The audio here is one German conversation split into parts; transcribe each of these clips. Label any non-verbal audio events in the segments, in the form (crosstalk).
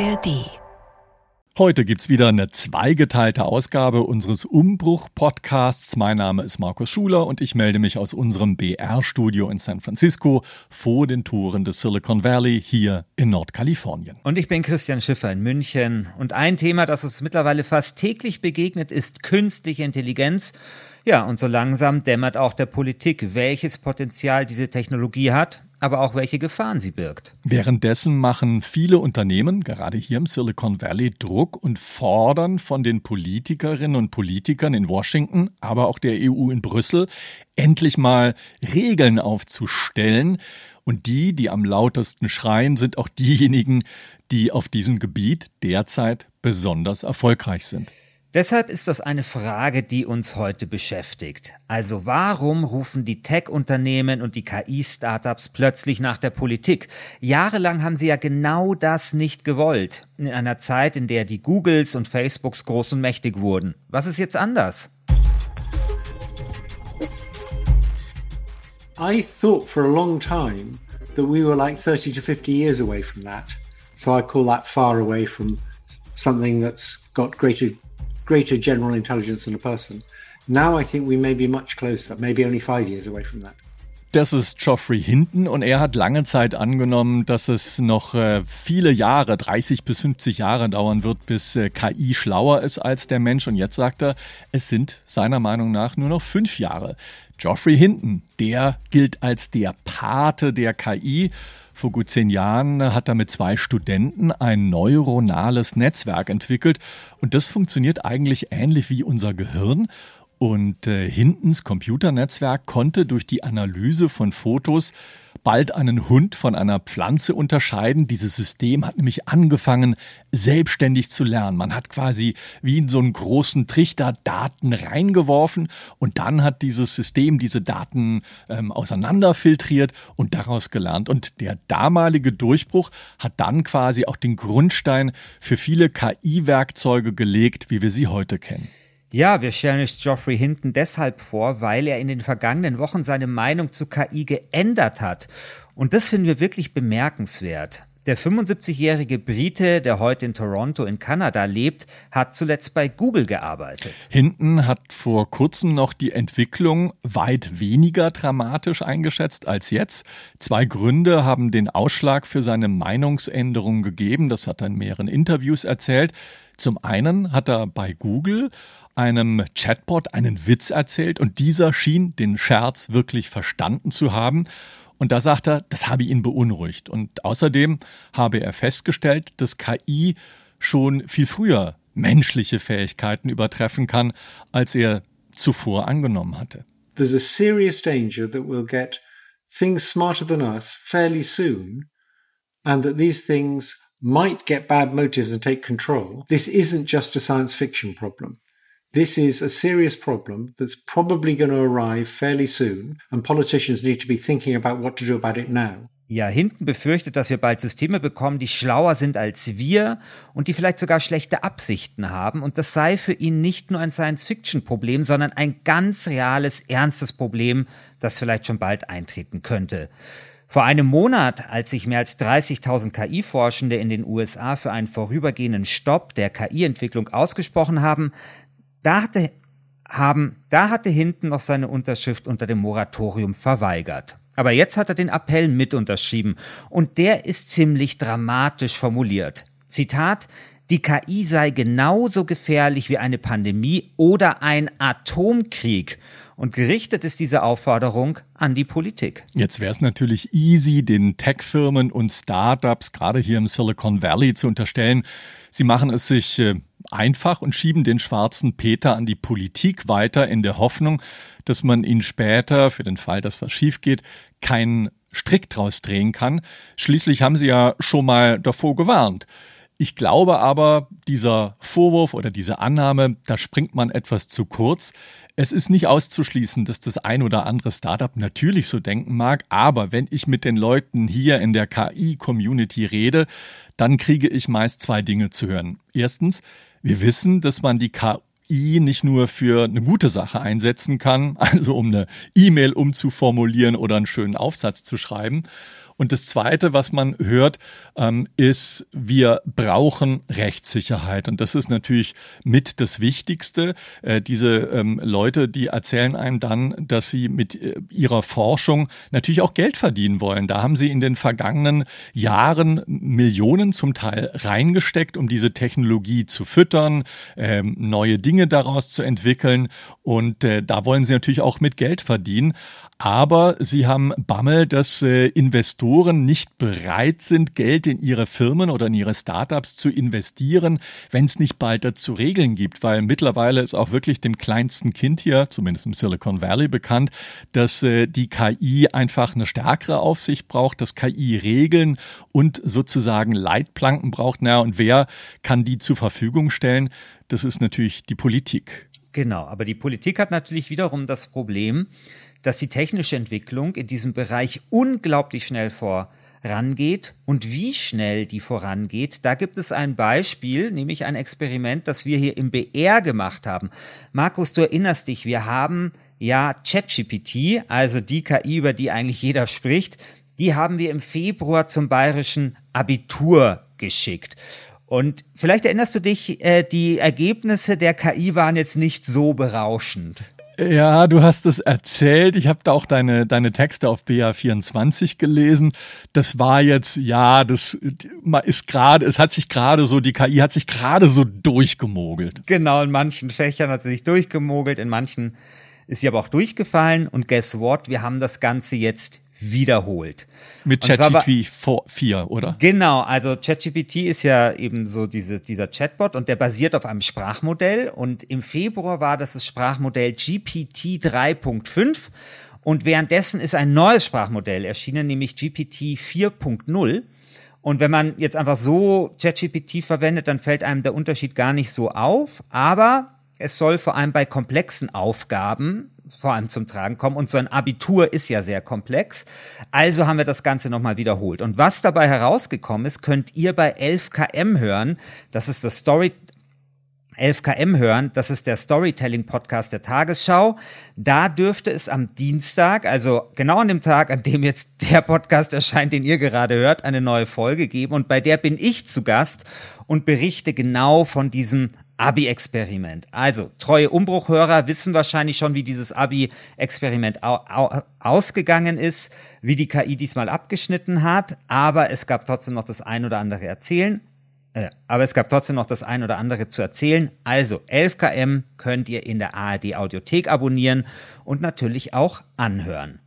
ARD. Heute gibt's wieder eine zweigeteilte Ausgabe unseres Umbruch-Podcasts. Mein Name ist Markus Schuler und ich melde mich aus unserem BR-Studio in San Francisco vor den Toren des Silicon Valley hier in Nordkalifornien. Und ich bin Christian Schiffer in München. Und ein Thema, das uns mittlerweile fast täglich begegnet, ist künstliche Intelligenz. Ja, und so langsam dämmert auch der Politik, welches Potenzial diese Technologie hat aber auch welche Gefahren sie birgt. Währenddessen machen viele Unternehmen, gerade hier im Silicon Valley, Druck und fordern von den Politikerinnen und Politikern in Washington, aber auch der EU in Brüssel, endlich mal Regeln aufzustellen. Und die, die am lautesten schreien, sind auch diejenigen, die auf diesem Gebiet derzeit besonders erfolgreich sind. Deshalb ist das eine Frage, die uns heute beschäftigt. Also warum rufen die Tech-Unternehmen und die KI-Startups plötzlich nach der Politik? Jahrelang haben sie ja genau das nicht gewollt. In einer Zeit, in der die Googles und Facebooks groß und mächtig wurden. Was ist jetzt anders? I thought for a long time that we were like 30 to 50 years away from that. So I call that far away from something that's got greater greater general intelligence than a person. Now I think we may be much closer, maybe only five years away from that. Das ist Geoffrey Hinton und er hat lange Zeit angenommen, dass es noch äh, viele Jahre, 30 bis 50 Jahre dauern wird, bis äh, KI schlauer ist als der Mensch. Und jetzt sagt er, es sind seiner Meinung nach nur noch fünf Jahre. Geoffrey Hinton, der gilt als der Pate der KI. Vor gut zehn Jahren hat er mit zwei Studenten ein neuronales Netzwerk entwickelt und das funktioniert eigentlich ähnlich wie unser Gehirn. Und äh, Hintens Computernetzwerk konnte durch die Analyse von Fotos bald einen Hund von einer Pflanze unterscheiden. Dieses System hat nämlich angefangen, selbstständig zu lernen. Man hat quasi wie in so einen großen Trichter Daten reingeworfen und dann hat dieses System diese Daten ähm, auseinanderfiltriert und daraus gelernt. Und der damalige Durchbruch hat dann quasi auch den Grundstein für viele KI-Werkzeuge gelegt, wie wir sie heute kennen. Ja, wir stellen uns Geoffrey Hinton deshalb vor, weil er in den vergangenen Wochen seine Meinung zu KI geändert hat. Und das finden wir wirklich bemerkenswert. Der 75-jährige Brite, der heute in Toronto in Kanada lebt, hat zuletzt bei Google gearbeitet. Hinton hat vor kurzem noch die Entwicklung weit weniger dramatisch eingeschätzt als jetzt. Zwei Gründe haben den Ausschlag für seine Meinungsänderung gegeben. Das hat er in mehreren Interviews erzählt. Zum einen hat er bei Google einem Chatbot einen Witz erzählt und dieser schien den Scherz wirklich verstanden zu haben. Und da sagt er, das habe ihn beunruhigt. Und außerdem habe er festgestellt, dass KI schon viel früher menschliche Fähigkeiten übertreffen kann, als er zuvor angenommen hatte. There's a serious danger that we'll get things smarter than us fairly soon and that these things might get bad motives and take control. This isn't just a science fiction problem. This is a serious problem that's probably going to arrive fairly soon, and politicians need to be thinking about what to do about it now. Ja, hinten befürchtet, dass wir bald Systeme bekommen, die schlauer sind als wir und die vielleicht sogar schlechte Absichten haben. Und das sei für ihn nicht nur ein Science-Fiction-Problem, sondern ein ganz reales, ernstes Problem, das vielleicht schon bald eintreten könnte. Vor einem Monat, als sich mehr als 30.000 KI-Forschende in den USA für einen vorübergehenden Stopp der KI-Entwicklung ausgesprochen haben, da hatte, haben, da hatte hinten noch seine Unterschrift unter dem Moratorium verweigert. Aber jetzt hat er den Appell mit unterschrieben und der ist ziemlich dramatisch formuliert. Zitat, die KI sei genauso gefährlich wie eine Pandemie oder ein Atomkrieg. Und gerichtet ist diese Aufforderung an die Politik. Jetzt wäre es natürlich easy, den Tech-Firmen und Startups, gerade hier im Silicon Valley, zu unterstellen, sie machen es sich äh, einfach und schieben den schwarzen Peter an die Politik weiter in der Hoffnung, dass man ihn später, für den Fall, dass was schief geht, keinen Strick draus drehen kann. Schließlich haben sie ja schon mal davor gewarnt. Ich glaube aber, dieser Vorwurf oder diese Annahme, da springt man etwas zu kurz. Es ist nicht auszuschließen, dass das ein oder andere Startup natürlich so denken mag, aber wenn ich mit den Leuten hier in der KI-Community rede, dann kriege ich meist zwei Dinge zu hören. Erstens, wir wissen, dass man die KI nicht nur für eine gute Sache einsetzen kann, (laughs) also um eine E-Mail umzuformulieren oder einen schönen Aufsatz zu schreiben. Und das Zweite, was man hört, ähm, ist, wir brauchen Rechtssicherheit. Und das ist natürlich mit das Wichtigste. Äh, diese ähm, Leute, die erzählen einem dann, dass sie mit äh, ihrer Forschung natürlich auch Geld verdienen wollen. Da haben sie in den vergangenen Jahren Millionen zum Teil reingesteckt, um diese Technologie zu füttern, äh, neue Dinge daraus zu entwickeln. Und äh, da wollen sie natürlich auch mit Geld verdienen. Aber sie haben Bammel, dass äh, Investoren nicht bereit sind, Geld in ihre Firmen oder in ihre Startups zu investieren, wenn es nicht bald dazu Regeln gibt. Weil mittlerweile ist auch wirklich dem kleinsten Kind hier, zumindest im Silicon Valley, bekannt, dass äh, die KI einfach eine stärkere Aufsicht braucht, dass KI Regeln und sozusagen Leitplanken braucht. Na, und wer kann die zur Verfügung stellen? Das ist natürlich die Politik. Genau, aber die Politik hat natürlich wiederum das Problem, dass die technische Entwicklung in diesem Bereich unglaublich schnell vorangeht. Und wie schnell die vorangeht, da gibt es ein Beispiel, nämlich ein Experiment, das wir hier im BR gemacht haben. Markus, du erinnerst dich, wir haben ja ChatGPT, also die KI, über die eigentlich jeder spricht, die haben wir im Februar zum bayerischen Abitur geschickt. Und vielleicht erinnerst du dich, äh, die Ergebnisse der KI waren jetzt nicht so berauschend. Ja, du hast es erzählt. Ich habe da auch deine, deine Texte auf BA24 gelesen. Das war jetzt, ja, das ist gerade, es hat sich gerade so, die KI hat sich gerade so durchgemogelt. Genau, in manchen Fächern hat sie sich durchgemogelt, in manchen ist sie aber auch durchgefallen. Und guess what? Wir haben das Ganze jetzt wiederholt. Mit ChatGPT 4, oder? Genau, also ChatGPT ist ja eben so diese, dieser Chatbot und der basiert auf einem Sprachmodell und im Februar war das das Sprachmodell GPT 3.5 und währenddessen ist ein neues Sprachmodell erschienen, nämlich GPT 4.0. Und wenn man jetzt einfach so ChatGPT verwendet, dann fällt einem der Unterschied gar nicht so auf, aber es soll vor allem bei komplexen Aufgaben vor allem zum Tragen kommen. Und so ein Abitur ist ja sehr komplex. Also haben wir das Ganze nochmal wiederholt. Und was dabei herausgekommen ist, könnt ihr bei 11KM hören. Das ist das Story 11KM hören. Das ist der Storytelling-Podcast der Tagesschau. Da dürfte es am Dienstag, also genau an dem Tag, an dem jetzt der Podcast erscheint, den ihr gerade hört, eine neue Folge geben. Und bei der bin ich zu Gast und berichte genau von diesem Abi-Experiment. Also, treue Umbruchhörer wissen wahrscheinlich schon, wie dieses Abi-Experiment au au ausgegangen ist, wie die KI diesmal abgeschnitten hat, aber es gab trotzdem noch das ein oder andere erzählen. Äh, aber es gab trotzdem noch das ein oder andere zu erzählen. Also 11 km könnt ihr in der ARD Audiothek abonnieren und natürlich auch anhören.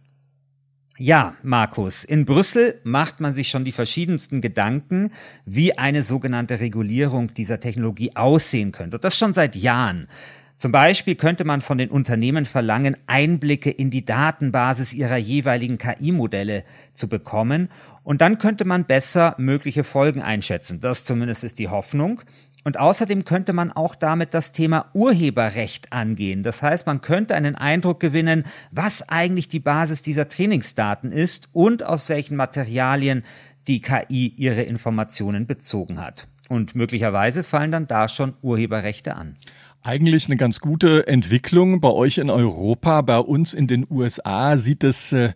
Ja, Markus, in Brüssel macht man sich schon die verschiedensten Gedanken, wie eine sogenannte Regulierung dieser Technologie aussehen könnte. Und das schon seit Jahren. Zum Beispiel könnte man von den Unternehmen verlangen, Einblicke in die Datenbasis ihrer jeweiligen KI-Modelle zu bekommen. Und dann könnte man besser mögliche Folgen einschätzen. Das zumindest ist die Hoffnung. Und außerdem könnte man auch damit das Thema Urheberrecht angehen. Das heißt, man könnte einen Eindruck gewinnen, was eigentlich die Basis dieser Trainingsdaten ist und aus welchen Materialien die KI ihre Informationen bezogen hat. Und möglicherweise fallen dann da schon Urheberrechte an. Eigentlich eine ganz gute Entwicklung bei euch in Europa. Bei uns in den USA sieht es äh,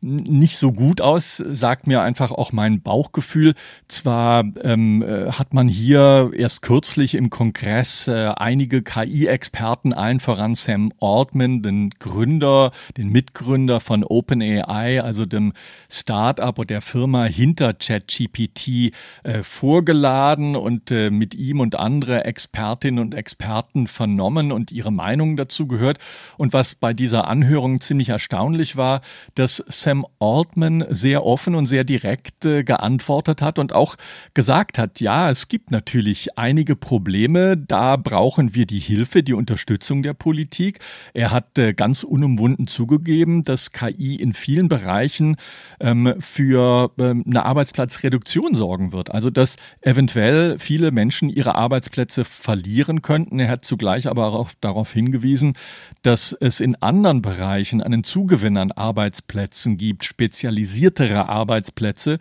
nicht so gut aus, sagt mir einfach auch mein Bauchgefühl. Zwar ähm, äh, hat man hier erst kürzlich im Kongress äh, einige KI-Experten, allen voran Sam Altman, den Gründer, den Mitgründer von OpenAI, also dem Startup oder der Firma hinter ChatGPT, äh, vorgeladen und äh, mit ihm und andere Expertinnen und Experten vernommen und ihre Meinung dazu gehört. Und was bei dieser Anhörung ziemlich erstaunlich war, dass Sam Altman sehr offen und sehr direkt äh, geantwortet hat und auch gesagt hat, ja, es gibt natürlich einige Probleme, da brauchen wir die Hilfe, die Unterstützung der Politik. Er hat äh, ganz unumwunden zugegeben, dass KI in vielen Bereichen ähm, für ähm, eine Arbeitsplatzreduktion sorgen wird. Also dass eventuell viele Menschen ihre Arbeitsplätze verlieren könnten. Er hat zugleich aber auch darauf hingewiesen, dass es in anderen Bereichen einen Zugewinn an Arbeitsplätzen gibt, spezialisiertere Arbeitsplätze.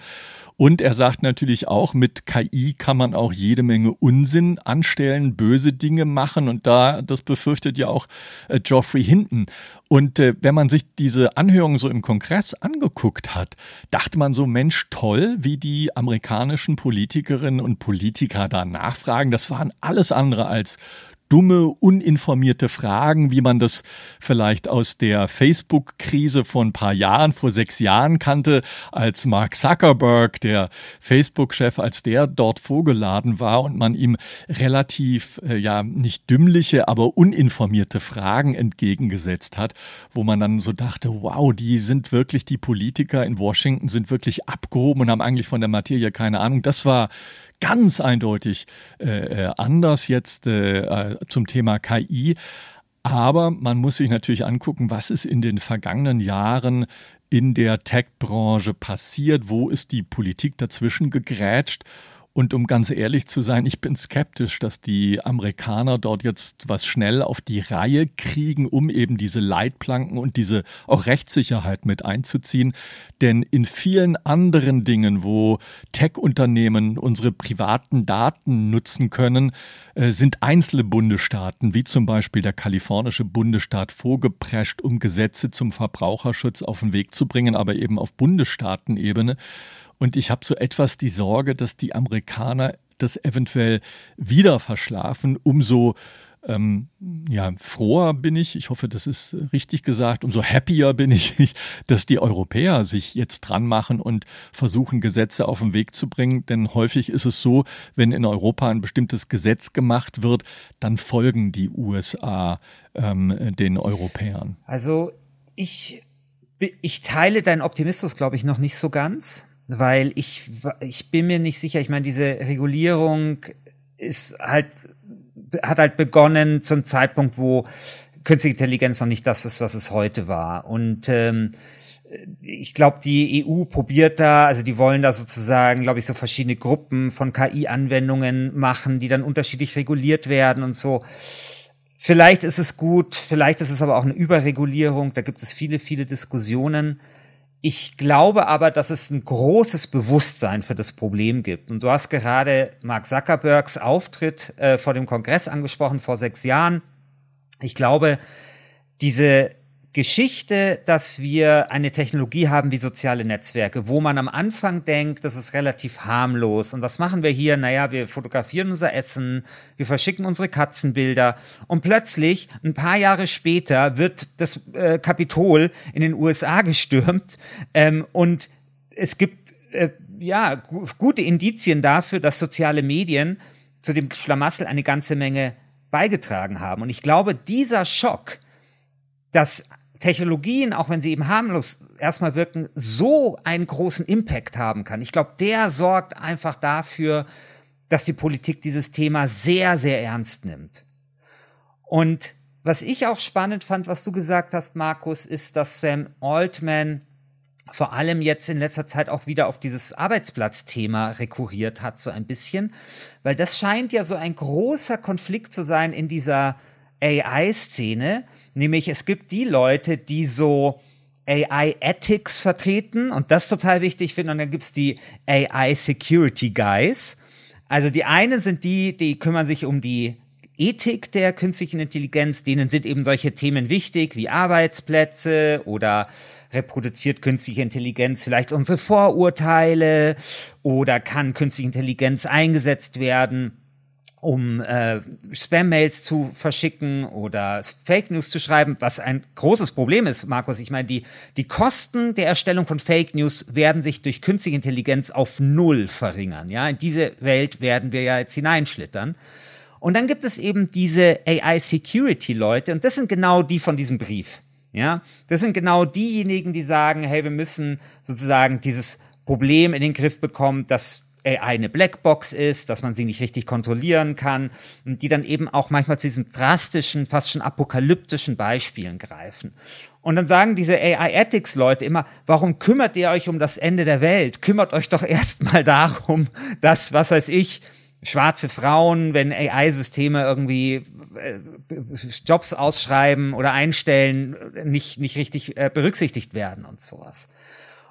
Und er sagt natürlich auch, mit KI kann man auch jede Menge Unsinn anstellen, böse Dinge machen. Und da, das befürchtet ja auch äh, Geoffrey Hinton. Und äh, wenn man sich diese Anhörung so im Kongress angeguckt hat, dachte man so, Mensch, toll, wie die amerikanischen Politikerinnen und Politiker da nachfragen. Das waren alles andere als dumme, uninformierte Fragen, wie man das vielleicht aus der Facebook-Krise vor ein paar Jahren, vor sechs Jahren kannte, als Mark Zuckerberg, der Facebook-Chef, als der dort vorgeladen war und man ihm relativ, äh, ja, nicht dümmliche, aber uninformierte Fragen entgegengesetzt hat, wo man dann so dachte, wow, die sind wirklich, die Politiker in Washington sind wirklich abgehoben und haben eigentlich von der Materie keine Ahnung. Das war ganz eindeutig äh, äh, anders jetzt äh, äh zum Thema KI. Aber man muss sich natürlich angucken, was ist in den vergangenen Jahren in der Tech-Branche passiert, wo ist die Politik dazwischen gegrätscht und um ganz ehrlich zu sein, ich bin skeptisch, dass die Amerikaner dort jetzt was schnell auf die Reihe kriegen, um eben diese Leitplanken und diese auch Rechtssicherheit mit einzuziehen. Denn in vielen anderen Dingen, wo Tech-Unternehmen unsere privaten Daten nutzen können, sind einzelne Bundesstaaten, wie zum Beispiel der kalifornische Bundesstaat, vorgeprescht, um Gesetze zum Verbraucherschutz auf den Weg zu bringen, aber eben auf Bundesstaatenebene. Und ich habe so etwas die Sorge, dass die Amerikaner das eventuell wieder verschlafen, umso ähm, ja, froher bin ich, ich hoffe, das ist richtig gesagt, umso happier bin ich, dass die Europäer sich jetzt dran machen und versuchen, Gesetze auf den Weg zu bringen. Denn häufig ist es so, wenn in Europa ein bestimmtes Gesetz gemacht wird, dann folgen die USA ähm, den Europäern. Also ich, ich teile deinen Optimismus, glaube ich, noch nicht so ganz weil ich, ich bin mir nicht sicher, ich meine, diese Regulierung ist halt, hat halt begonnen zum Zeitpunkt, wo künstliche Intelligenz noch nicht das ist, was es heute war. Und ähm, ich glaube, die EU probiert da, also die wollen da sozusagen, glaube ich, so verschiedene Gruppen von KI-Anwendungen machen, die dann unterschiedlich reguliert werden und so. Vielleicht ist es gut, vielleicht ist es aber auch eine Überregulierung. Da gibt es viele, viele Diskussionen. Ich glaube aber, dass es ein großes Bewusstsein für das Problem gibt. Und du hast gerade Mark Zuckerbergs Auftritt äh, vor dem Kongress angesprochen vor sechs Jahren. Ich glaube, diese Geschichte, dass wir eine Technologie haben wie soziale Netzwerke, wo man am Anfang denkt, das ist relativ harmlos. Und was machen wir hier? Naja, wir fotografieren unser Essen, wir verschicken unsere Katzenbilder und plötzlich, ein paar Jahre später, wird das äh, Kapitol in den USA (laughs) gestürmt ähm, und es gibt äh, ja gute Indizien dafür, dass soziale Medien zu dem Schlamassel eine ganze Menge beigetragen haben. Und ich glaube, dieser Schock, dass Technologien, auch wenn sie eben harmlos erstmal wirken, so einen großen Impact haben kann. Ich glaube, der sorgt einfach dafür, dass die Politik dieses Thema sehr, sehr ernst nimmt. Und was ich auch spannend fand, was du gesagt hast, Markus, ist, dass Sam Altman vor allem jetzt in letzter Zeit auch wieder auf dieses Arbeitsplatzthema rekurriert hat, so ein bisschen, weil das scheint ja so ein großer Konflikt zu sein in dieser AI-Szene, Nämlich es gibt die Leute, die so AI Ethics vertreten und das total wichtig finden. Und dann gibt's die AI Security Guys. Also die einen sind die, die kümmern sich um die Ethik der künstlichen Intelligenz, denen sind eben solche Themen wichtig wie Arbeitsplätze oder reproduziert künstliche Intelligenz vielleicht unsere Vorurteile oder kann künstliche Intelligenz eingesetzt werden, um äh, Spam-Mails zu verschicken oder Fake News zu schreiben, was ein großes Problem ist, Markus. Ich meine, die, die Kosten der Erstellung von Fake News werden sich durch künstliche Intelligenz auf null verringern. Ja, in diese Welt werden wir ja jetzt hineinschlittern. Und dann gibt es eben diese AI-Security-Leute und das sind genau die von diesem Brief. Ja, das sind genau diejenigen, die sagen, hey, wir müssen sozusagen dieses Problem in den Griff bekommen, dass eine Blackbox ist, dass man sie nicht richtig kontrollieren kann und die dann eben auch manchmal zu diesen drastischen, fast schon apokalyptischen Beispielen greifen. Und dann sagen diese AI-Ethics-Leute immer, warum kümmert ihr euch um das Ende der Welt? Kümmert euch doch erstmal darum, dass, was weiß ich, schwarze Frauen, wenn AI-Systeme irgendwie äh, Jobs ausschreiben oder einstellen nicht, nicht richtig äh, berücksichtigt werden und sowas.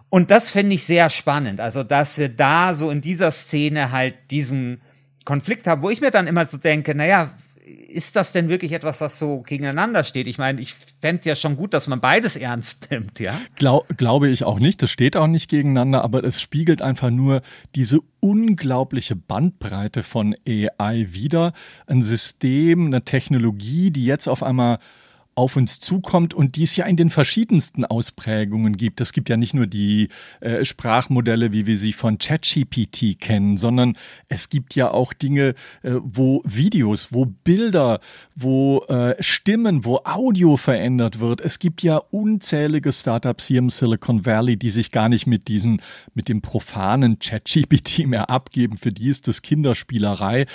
Und das finde ich sehr spannend. Also, dass wir da so in dieser Szene halt diesen Konflikt haben, wo ich mir dann immer so denke, naja, ist das denn wirklich etwas, was so gegeneinander steht? Ich meine, ich fände ja schon gut, dass man beides ernst (laughs) nimmt, ja? Glaub, glaube ich auch nicht. Das steht auch nicht gegeneinander, aber es spiegelt einfach nur diese unglaubliche Bandbreite von AI wider. Ein System, eine Technologie, die jetzt auf einmal auf uns zukommt und die es ja in den verschiedensten Ausprägungen gibt. Es gibt ja nicht nur die äh, Sprachmodelle, wie wir sie von ChatGPT kennen, sondern es gibt ja auch Dinge, äh, wo Videos, wo Bilder, wo äh, Stimmen, wo Audio verändert wird. Es gibt ja unzählige Startups hier im Silicon Valley, die sich gar nicht mit diesen, mit dem profanen ChatGPT mehr abgeben. Für die ist das Kinderspielerei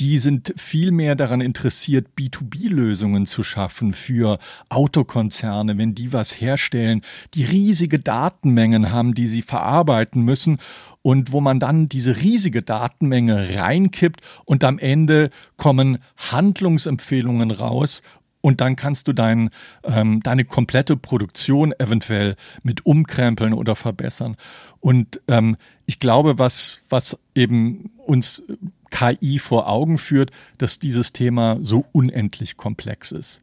die sind viel mehr daran interessiert, B2B-Lösungen zu schaffen für Autokonzerne, wenn die was herstellen, die riesige Datenmengen haben, die sie verarbeiten müssen und wo man dann diese riesige Datenmenge reinkippt und am Ende kommen Handlungsempfehlungen raus und dann kannst du dein, ähm, deine komplette Produktion eventuell mit umkrempeln oder verbessern. Und ähm, ich glaube, was, was eben uns KI vor Augen führt, dass dieses Thema so unendlich komplex ist.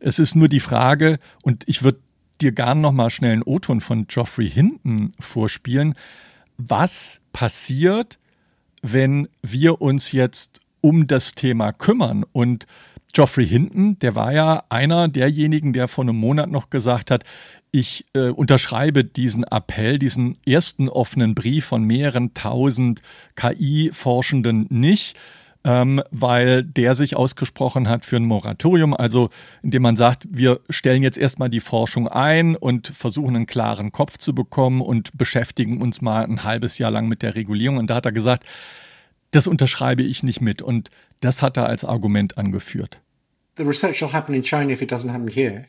Es ist nur die Frage, und ich würde dir gern noch mal schnell einen O-Ton von Geoffrey Hinton vorspielen. Was passiert, wenn wir uns jetzt um das Thema kümmern und Geoffrey Hinton, der war ja einer derjenigen, der vor einem Monat noch gesagt hat, ich äh, unterschreibe diesen Appell, diesen ersten offenen Brief von mehreren tausend KI-Forschenden nicht, ähm, weil der sich ausgesprochen hat für ein Moratorium, also indem man sagt, wir stellen jetzt erstmal die Forschung ein und versuchen einen klaren Kopf zu bekommen und beschäftigen uns mal ein halbes Jahr lang mit der Regulierung. Und da hat er gesagt, das unterschreibe ich nicht mit. Und das hat er als Argument angeführt. The research will happen in China if it doesn't happen here.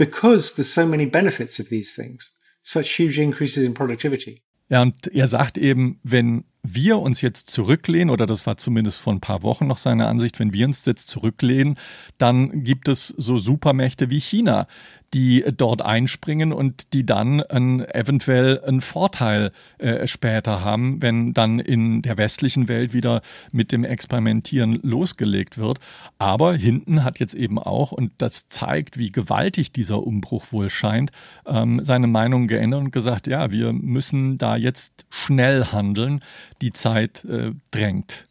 because there's so many benefits of these things, such huge increases in productivity. Ja, und er sagt eben, wenn wir uns jetzt zurücklehnen, oder das war zumindest vor ein paar Wochen noch seine Ansicht, wenn wir uns jetzt zurücklehnen, dann gibt es so Supermächte wie China, die dort einspringen und die dann ein, eventuell einen Vorteil äh, später haben, wenn dann in der westlichen Welt wieder mit dem Experimentieren losgelegt wird. Aber hinten hat jetzt eben auch, und das zeigt, wie gewaltig dieser Umbruch wohl scheint, ähm, seine Meinung geändert und gesagt, ja, wir müssen da jetzt schnell handeln. Die Zeit äh, drängt.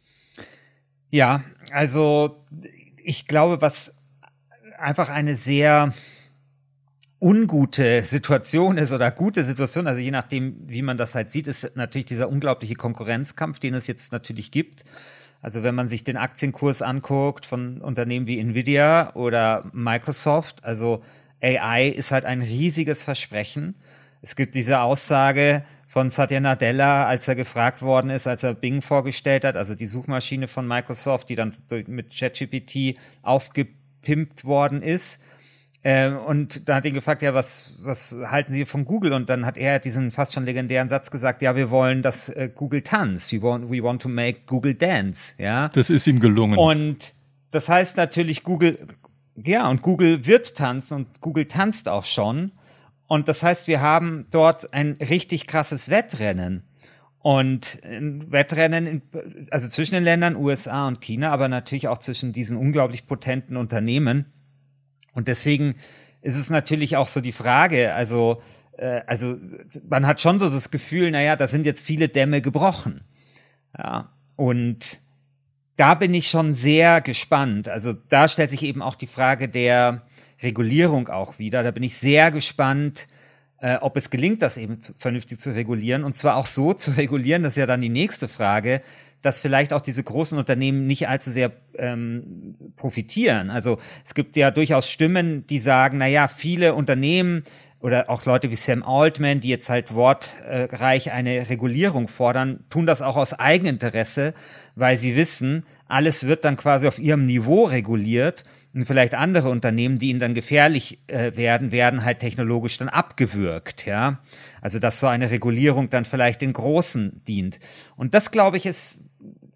Ja, also ich glaube, was einfach eine sehr ungute Situation ist oder gute Situation, also je nachdem, wie man das halt sieht, ist natürlich dieser unglaubliche Konkurrenzkampf, den es jetzt natürlich gibt. Also wenn man sich den Aktienkurs anguckt von Unternehmen wie Nvidia oder Microsoft, also AI ist halt ein riesiges Versprechen. Es gibt diese Aussage von Satya Nadella, als er gefragt worden ist, als er Bing vorgestellt hat, also die Suchmaschine von Microsoft, die dann mit ChatGPT aufgepimpt worden ist ähm, und da hat ihn gefragt, ja, was, was halten Sie von Google? Und dann hat er diesen fast schon legendären Satz gesagt, ja, wir wollen, dass äh, Google tanzt. We want, we want to make Google dance, ja. Das ist ihm gelungen. Und das heißt natürlich, Google, ja, und Google wird tanzen und Google tanzt auch schon. Und das heißt, wir haben dort ein richtig krasses Wettrennen. Und ein Wettrennen, in, also zwischen den Ländern USA und China, aber natürlich auch zwischen diesen unglaublich potenten Unternehmen. Und deswegen ist es natürlich auch so die Frage, also, äh, also man hat schon so das Gefühl, naja, da sind jetzt viele Dämme gebrochen. Ja, und da bin ich schon sehr gespannt. Also da stellt sich eben auch die Frage der Regulierung auch wieder. Da bin ich sehr gespannt, äh, ob es gelingt, das eben zu, vernünftig zu regulieren. Und zwar auch so zu (laughs) regulieren, das ist ja dann die nächste Frage, dass vielleicht auch diese großen Unternehmen nicht allzu sehr ähm, profitieren. Also es gibt ja durchaus Stimmen, die sagen, na ja, viele Unternehmen oder auch Leute wie Sam Altman, die jetzt halt wortreich eine Regulierung fordern, tun das auch aus Eigeninteresse, weil sie wissen, alles wird dann quasi auf ihrem Niveau reguliert und vielleicht andere Unternehmen, die ihnen dann gefährlich äh, werden, werden halt technologisch dann abgewürgt, ja. Also dass so eine Regulierung dann vielleicht den Großen dient. Und das, glaube ich, ist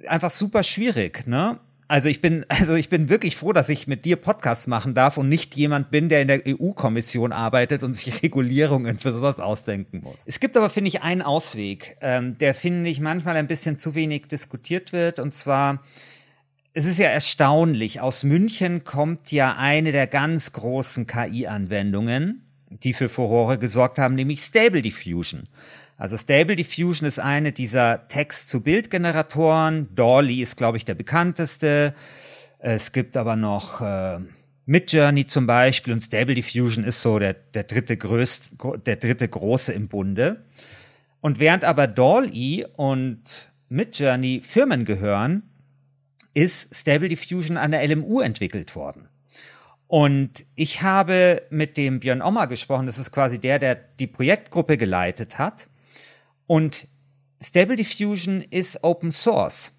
einfach super schwierig, ne? Also ich bin, (laughs) also ich bin wirklich froh, dass ich mit dir Podcasts machen darf und nicht jemand bin, der in der EU-Kommission arbeitet und sich (laughs) Regulierungen für sowas ausdenken muss. Es gibt aber, finde ich, einen Ausweg, ähm, der, finde ich, manchmal ein bisschen zu wenig diskutiert wird. Und zwar, es ist ja erstaunlich, aus München kommt ja eine der ganz großen KI-Anwendungen, die für Furore gesorgt haben, nämlich Stable Diffusion. Also Stable Diffusion ist eine dieser Text-zu-Bild-Generatoren. Dolly ist, glaube ich, der bekannteste. Es gibt aber noch äh, Midjourney zum Beispiel und Stable Diffusion ist so der, der, dritte größt, der dritte große im Bunde. Und während aber Dolly und Midjourney Firmen gehören, ist Stable Diffusion an der LMU entwickelt worden. Und ich habe mit dem Björn Ommer gesprochen, das ist quasi der, der die Projektgruppe geleitet hat. Und Stable Diffusion ist Open Source.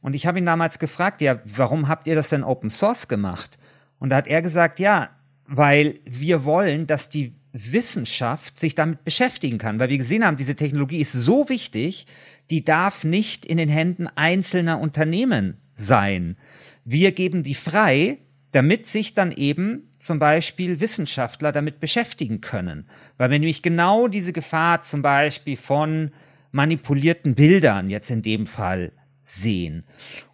Und ich habe ihn damals gefragt, ja, warum habt ihr das denn Open Source gemacht? Und da hat er gesagt, ja, weil wir wollen, dass die Wissenschaft sich damit beschäftigen kann, weil wir gesehen haben, diese Technologie ist so wichtig, die darf nicht in den Händen einzelner Unternehmen sein. Wir geben die frei, damit sich dann eben zum Beispiel Wissenschaftler damit beschäftigen können. Weil wir nämlich genau diese Gefahr zum Beispiel von manipulierten Bildern jetzt in dem Fall sehen.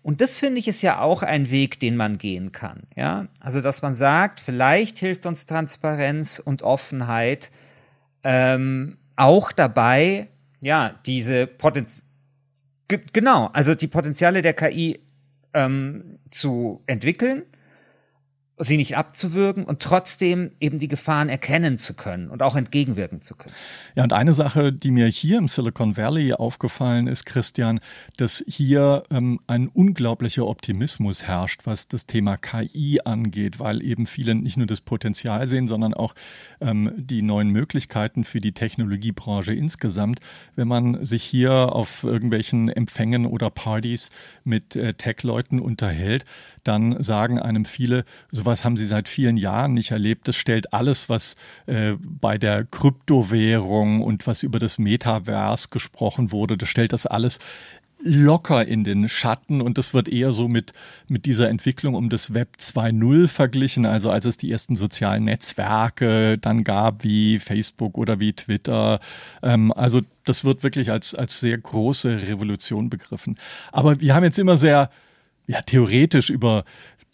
Und das finde ich ist ja auch ein Weg, den man gehen kann. Ja, also dass man sagt, vielleicht hilft uns Transparenz und Offenheit ähm, auch dabei, ja, diese Potenz genau, also die Potenziale der KI ähm, zu entwickeln sie nicht abzuwürgen und trotzdem eben die Gefahren erkennen zu können und auch entgegenwirken zu können. Ja, und eine Sache, die mir hier im Silicon Valley aufgefallen ist, Christian, dass hier ähm, ein unglaublicher Optimismus herrscht, was das Thema KI angeht, weil eben viele nicht nur das Potenzial sehen, sondern auch ähm, die neuen Möglichkeiten für die Technologiebranche insgesamt. Wenn man sich hier auf irgendwelchen Empfängen oder Partys mit äh, Tech-Leuten unterhält, dann sagen einem viele, sowas haben sie seit vielen Jahren nicht erlebt. Das stellt alles, was äh, bei der Kryptowährung und was über das Metaverse gesprochen wurde, das stellt das alles locker in den Schatten und das wird eher so mit, mit dieser Entwicklung um das Web 2.0 verglichen, also als es die ersten sozialen Netzwerke dann gab, wie Facebook oder wie Twitter. Ähm, also das wird wirklich als, als sehr große Revolution begriffen. Aber wir haben jetzt immer sehr ja, theoretisch über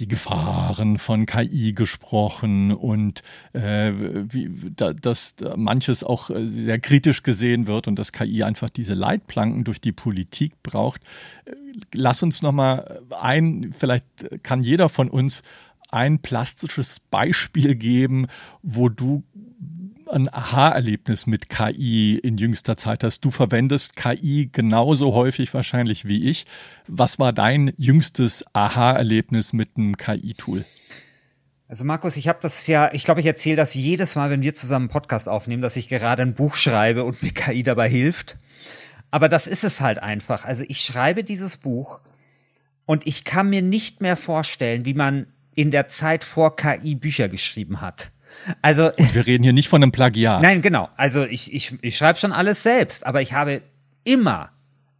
die Gefahren von KI gesprochen und äh, wie, da, dass da manches auch äh, sehr kritisch gesehen wird und dass KI einfach diese Leitplanken durch die Politik braucht. Lass uns noch mal ein, vielleicht kann jeder von uns ein plastisches Beispiel geben, wo du ein Aha-Erlebnis mit KI in jüngster Zeit hast. Du verwendest KI genauso häufig wahrscheinlich wie ich. Was war dein jüngstes Aha-Erlebnis mit einem KI-Tool? Also Markus, ich habe das ja, ich glaube, ich erzähle das jedes Mal, wenn wir zusammen einen Podcast aufnehmen, dass ich gerade ein Buch schreibe und mir KI dabei hilft. Aber das ist es halt einfach. Also ich schreibe dieses Buch und ich kann mir nicht mehr vorstellen, wie man in der Zeit vor KI Bücher geschrieben hat. Also Und wir reden hier nicht von einem Plagiat. Nein, genau. Also ich, ich, ich schreibe schon alles selbst, aber ich habe immer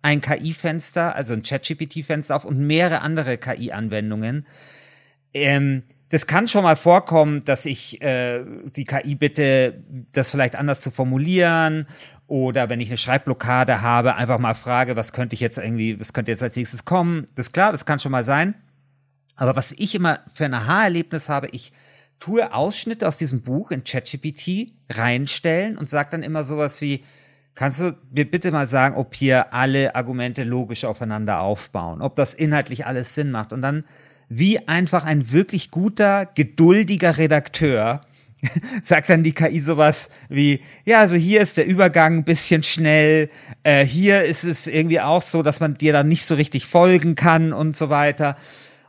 ein KI-Fenster, also ein ChatGPT-Fenster auf und mehrere andere KI-Anwendungen. Ähm, das kann schon mal vorkommen, dass ich äh, die KI bitte, das vielleicht anders zu formulieren oder wenn ich eine Schreibblockade habe, einfach mal frage, was könnte ich jetzt irgendwie, was könnte jetzt als nächstes kommen. Das ist klar, das kann schon mal sein. Aber was ich immer für ein Aha-Erlebnis habe, ich tue Ausschnitte aus diesem Buch in ChatGPT reinstellen und sage dann immer sowas wie, kannst du mir bitte mal sagen, ob hier alle Argumente logisch aufeinander aufbauen, ob das inhaltlich alles Sinn macht und dann wie einfach ein wirklich guter, geduldiger Redakteur (laughs) sagt dann die KI sowas wie, ja, also hier ist der Übergang ein bisschen schnell, äh, hier ist es irgendwie auch so, dass man dir dann nicht so richtig folgen kann und so weiter.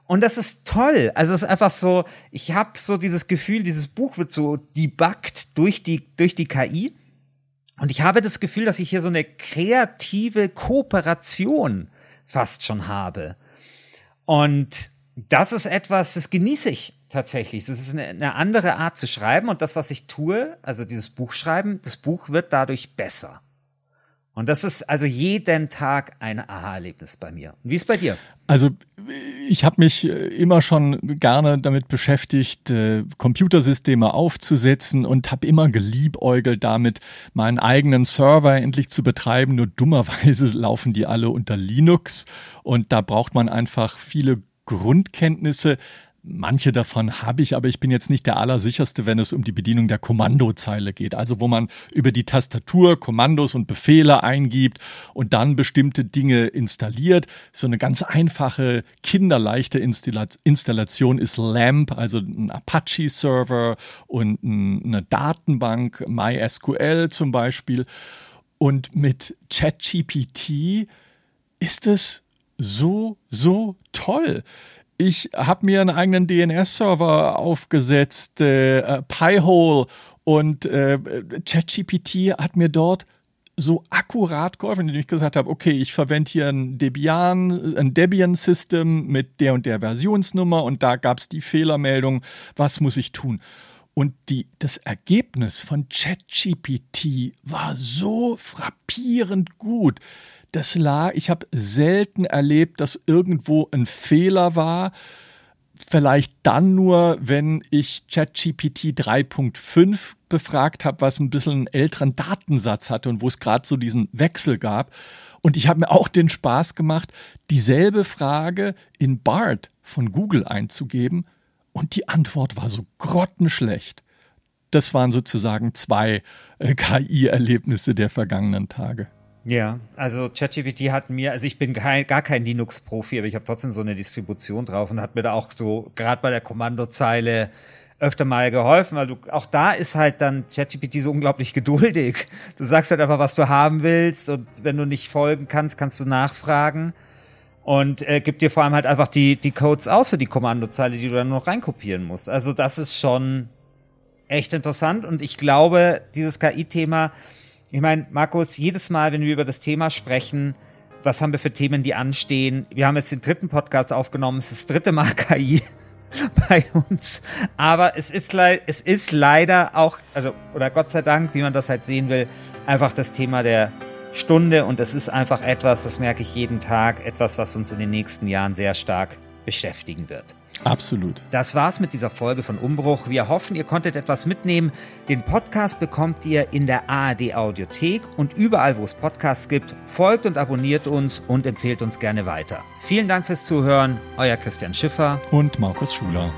Und das ist toll. Also es ist einfach so, ich habe so dieses Gefühl, dieses Buch wird so debuggt durch die, durch die KI. Und ich habe das Gefühl, dass ich hier so eine kreative Kooperation fast schon habe. Und das ist etwas, das genieße ich tatsächlich. Das ist eine, eine andere Art zu schreiben. Und das, was ich tue, also dieses Buch schreiben, das Buch wird dadurch besser. Und das ist also jeden Tag ein Aha-Erlebnis bei mir. wie ist es bei dir? Also ich habe mich äh, immer schon gerne damit beschäftigt, äh, Computersysteme aufzusetzen und habe immer geliebäugelt damit, meinen eigenen Server endlich zu betreiben. Nur dummerweise (laughs) laufen die alle unter Linux und da braucht man einfach viele Grundkenntnisse. Manche davon habe ich, aber ich bin jetzt nicht der Allersicherste, wenn es um die Bedienung der Kommandozeile geht. Also wo man über die Tastatur Kommandos und Befehle eingibt und dann bestimmte Dinge installiert. So eine ganz einfache, kinderleichte Installation ist LAMP, also ein Apache-Server und eine Datenbank, MySQL zum Beispiel. Und mit ChatGPT ist es so, so toll. Ich habe mir einen eigenen DNS-Server aufgesetzt, äh, äh, Pi-hole und äh, ChatGPT hat mir dort so akkurat geholfen, indem ich gesagt habe, okay, ich verwende hier ein Debian, ein Debian-System mit der und der Versionsnummer und da gab es die Fehlermeldung, was muss ich tun? Und die, das Ergebnis von ChatGPT war so frappierend gut das lag, ich habe selten erlebt, dass irgendwo ein Fehler war. Vielleicht dann nur, wenn ich ChatGPT 3.5 befragt habe, was ein bisschen einen älteren Datensatz hatte und wo es gerade so diesen Wechsel gab. Und ich habe mir auch den Spaß gemacht, dieselbe Frage in BART von Google einzugeben. Und die Antwort war so grottenschlecht. Das waren sozusagen zwei äh, KI-Erlebnisse der vergangenen Tage. Ja, also ChatGPT hat mir, also ich bin kein, gar kein Linux-Profi, aber ich habe trotzdem so eine Distribution drauf und hat mir da auch so gerade bei der Kommandozeile öfter mal geholfen, weil du auch da ist halt dann ChatGPT so unglaublich geduldig. Du sagst halt einfach, was du haben willst und wenn du nicht folgen kannst, kannst du nachfragen und äh, gibt dir vor allem halt einfach die die Codes aus für die Kommandozeile, die du dann noch reinkopieren musst. Also das ist schon echt interessant und ich glaube, dieses KI-Thema ich meine, Markus, jedes Mal, wenn wir über das Thema sprechen, was haben wir für Themen, die anstehen? Wir haben jetzt den dritten Podcast aufgenommen, es ist das dritte Mal (laughs) KI (laughs) bei uns. Aber es ist, es ist leider auch, also, oder Gott sei Dank, wie man das halt sehen will, einfach das Thema der Stunde und es ist einfach etwas, das merke ich jeden Tag, etwas, was uns in den nächsten Jahren sehr stark beschäftigen wird. Absolut. Das war's mit dieser Folge von Umbruch. Wir hoffen, ihr konntet etwas mitnehmen. Den Podcast bekommt ihr in der ARD Audiothek und überall, wo es Podcasts gibt. Folgt und abonniert uns und empfehlt uns gerne weiter. Vielen Dank fürs Zuhören. Euer Christian Schiffer und Markus Schuler.